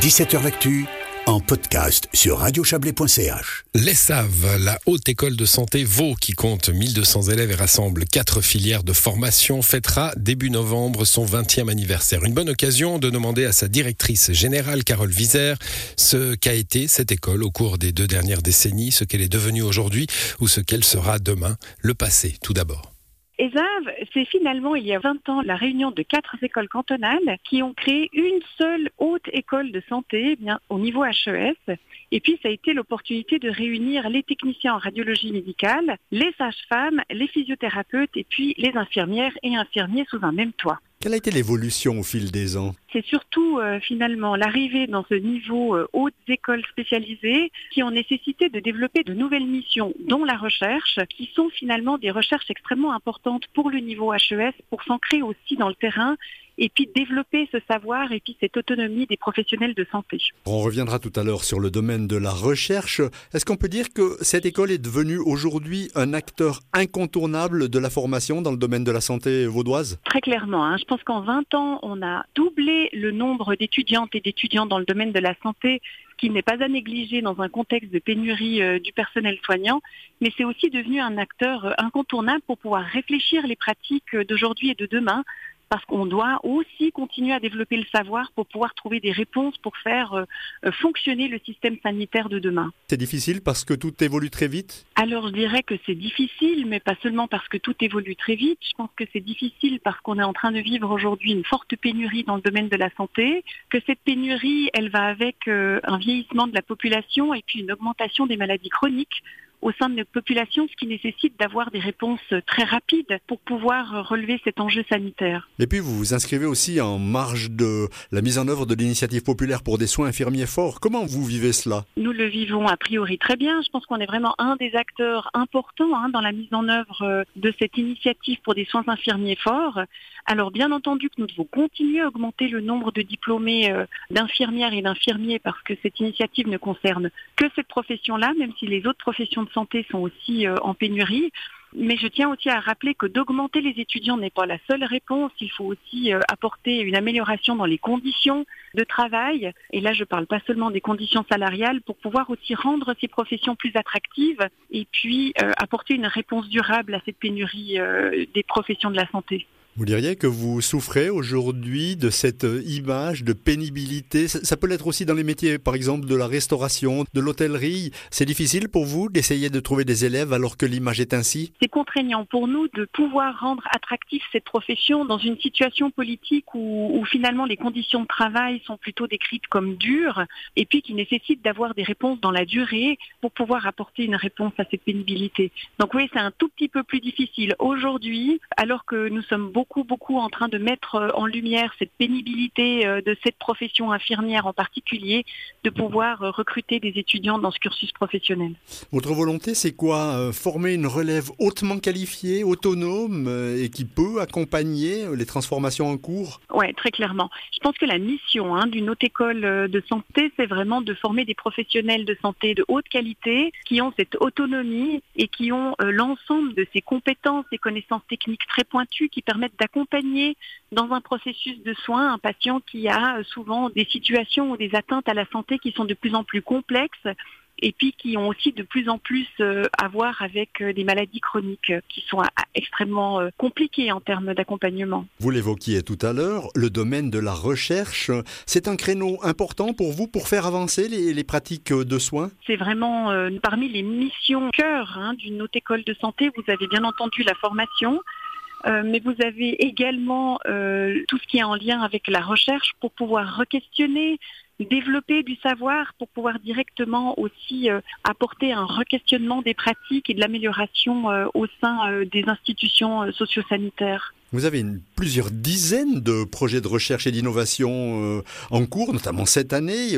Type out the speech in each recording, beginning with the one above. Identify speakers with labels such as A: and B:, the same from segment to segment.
A: 17h L'actu en podcast sur radiochablais.ch.
B: L'ESSAV, la Haute École de Santé Vaud, qui compte 1200 élèves et rassemble quatre filières de formation, fêtera début novembre son 20e anniversaire. Une bonne occasion de demander à sa directrice générale, Carole Vizer, ce qu'a été cette école au cours des deux dernières décennies, ce qu'elle est devenue aujourd'hui ou ce qu'elle sera demain. Le passé, tout d'abord.
C: ESAV, c'est finalement il y a 20 ans la réunion de quatre écoles cantonales qui ont créé une seule haute école de santé eh bien, au niveau HES. Et puis ça a été l'opportunité de réunir les techniciens en radiologie médicale, les sages-femmes, les physiothérapeutes et puis les infirmières et infirmiers sous un même toit.
D: Quelle a été l'évolution au fil des ans
C: C'est surtout euh, finalement l'arrivée dans ce niveau euh, hautes écoles spécialisées qui ont nécessité de développer de nouvelles missions, dont la recherche, qui sont finalement des recherches extrêmement importantes pour le niveau HES, pour s'ancrer aussi dans le terrain et puis développer ce savoir et puis cette autonomie des professionnels de santé.
D: On reviendra tout à l'heure sur le domaine de la recherche. Est-ce qu'on peut dire que cette école est devenue aujourd'hui un acteur incontournable de la formation dans le domaine de la santé vaudoise?
C: Très clairement. Hein. Je pense qu'en 20 ans, on a doublé le nombre d'étudiantes et d'étudiants dans le domaine de la santé qui n'est pas à négliger dans un contexte de pénurie euh, du personnel soignant, mais c'est aussi devenu un acteur euh, incontournable pour pouvoir réfléchir les pratiques d'aujourd'hui et de demain parce qu'on doit aussi continuer à développer le savoir pour pouvoir trouver des réponses pour faire euh, euh, fonctionner le système sanitaire de demain.
D: C'est difficile parce que tout évolue très vite
C: Alors je dirais que c'est difficile, mais pas seulement parce que tout évolue très vite. Je pense que c'est difficile parce qu'on est en train de vivre aujourd'hui une forte pénurie dans le domaine de la santé, que cette pénurie, elle va avec euh, un vieillissement de la population et puis une augmentation des maladies chroniques au sein de notre population, ce qui nécessite d'avoir des réponses très rapides pour pouvoir relever cet enjeu sanitaire.
D: Et puis vous vous inscrivez aussi en marge de la mise en œuvre de l'initiative populaire pour des soins infirmiers forts. Comment vous vivez cela?
C: Nous le vivons a priori très bien. Je pense qu'on est vraiment un des acteurs importants hein, dans la mise en œuvre euh, de cette initiative pour des soins infirmiers forts. Alors bien entendu que nous devons continuer à augmenter le nombre de diplômés euh, d'infirmières et d'infirmiers parce que cette initiative ne concerne que cette profession-là, même si les autres professions de santé sont aussi euh, en pénurie. Mais je tiens aussi à rappeler que d'augmenter les étudiants n'est pas la seule réponse. Il faut aussi euh, apporter une amélioration dans les conditions de travail. Et là, je ne parle pas seulement des conditions salariales pour pouvoir aussi rendre ces professions plus attractives et puis euh, apporter une réponse durable à cette pénurie des professions de la santé.
D: Vous diriez que vous souffrez aujourd'hui de cette image de pénibilité. Ça peut l'être aussi dans les métiers, par exemple, de la restauration, de l'hôtellerie. C'est difficile pour vous d'essayer de trouver des élèves alors que l'image est ainsi?
C: C'est contraignant pour nous de pouvoir rendre attractif cette profession dans une situation politique où, finalement les conditions de travail sont plutôt décrites comme dures et puis qui nécessitent d'avoir des réponses dans la durée pour pouvoir apporter une réponse à cette pénibilité. Donc oui, c'est un tout petit peu plus difficile aujourd'hui alors que nous sommes beaucoup beaucoup, beaucoup en train de mettre euh, en lumière cette pénibilité euh, de cette profession infirmière en particulier, de pouvoir euh, recruter des étudiants dans ce cursus professionnel.
D: Votre volonté, c'est quoi Former une relève hautement qualifiée, autonome et qui peut accompagner les transformations en cours?
C: Oui, très clairement. Je pense que la mission hein, d'une haute école de santé, c'est vraiment de former des professionnels de santé de haute qualité qui ont cette autonomie et qui ont l'ensemble de ces compétences et connaissances techniques très pointues qui permettent d'accompagner dans un processus de soins un patient qui a euh, souvent des situations ou des atteintes à la santé qui sont de plus en plus complexes et puis qui ont aussi de plus en plus euh, à voir avec euh, des maladies chroniques qui sont extrêmement compliquées en termes d'accompagnement.
D: Vous l'évoquiez tout à l'heure, le domaine de la recherche, c'est un créneau important pour vous pour faire avancer les, pratiques de soins?
C: C'est vraiment parmi les missions cœur hein, d'une haute école de santé. Vous avez bien entendu la formation, euh, mais vous avez également euh, tout ce qui est en lien avec la recherche pour pouvoir re-questionner, développer du savoir pour pouvoir directement aussi euh, apporter un requestionnement des pratiques et de l'amélioration au sein des institutions sociosanitaires.
D: Vous avez une, plusieurs dizaines de projets de recherche et d'innovation en cours, notamment cette année.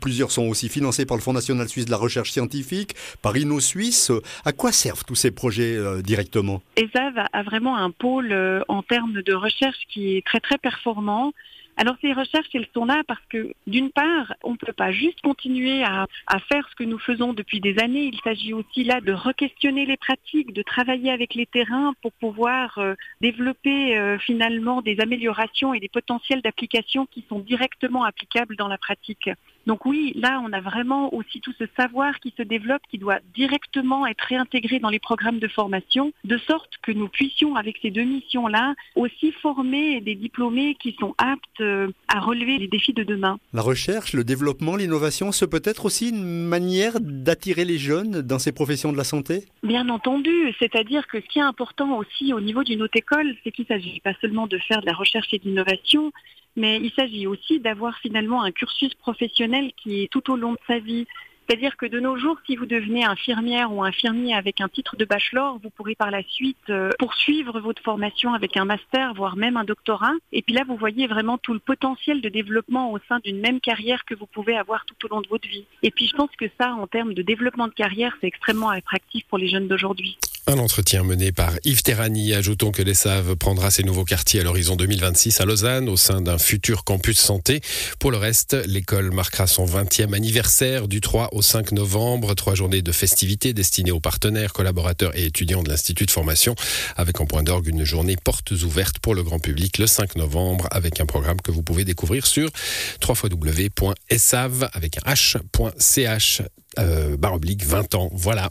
D: Plusieurs sont aussi financés par le Fonds national suisse de la recherche scientifique, par InnoSuisse. À quoi servent tous ces projets directement?
C: ESAV a vraiment un pôle en termes de recherche qui est très très performant Alors ces recherches, elles sont là parce que d'une part, on ne peut pas juste continuer à, faire ce que nous faisons depuis des années. Il s'agit aussi là de re-questionner les pratiques, de travailler avec les terrains pour pouvoir euh, développer euh, finalement des améliorations et des potentiels d'application qui sont directement applicables dans la pratique. Donc oui, là, on a vraiment aussi tout ce savoir qui se développe, qui doit directement être réintégré dans les programmes de formation, de sorte que nous puissions, avec ces deux missions-là, aussi former des diplômés qui sont aptes euh, à relever les défis de demain.
D: La recherche, le développement, l'innovation, ce peut être aussi une manière d'attirer les jeunes dans ces professions de la santé?
C: Bien entendu, c'est-à-dire que ce qui est important aussi au niveau d'une haute école, c'est qu'il ne s'agit pas seulement de faire de la recherche et de l'innovation, mais il s'agit aussi d'avoir finalement un cursus professionnel qui est tout au long de sa vie. C'est-à-dire que de nos jours, si vous devenez infirmière ou infirmier avec un titre de bachelor, vous pourrez par la suite euh, poursuivre votre formation avec un master, voire même un doctorat. Et puis là, vous voyez vraiment tout le potentiel de développement au sein d'une même carrière que vous pouvez avoir tout au long de votre vie. Et puis je pense que ça, en termes de développement de carrière, c'est extrêmement attractif pour les jeunes d'aujourd'hui.
B: Un entretien mené par Yves Terrani. Ajoutons que l'ESSAV prendra ses nouveaux quartiers à l'horizon 2026 à Lausanne au sein d'un futur campus santé. Pour le reste, l'école marquera son 20e anniversaire du 3 au 5 novembre. Trois journées de festivités destinées aux partenaires, collaborateurs et étudiants de l'Institut de formation avec en point d'orgue une journée portes ouvertes pour le grand public le 5 novembre avec un programme que vous pouvez découvrir sur www.sav avec un h.ch euh, barre oblique 20 ans. Voilà.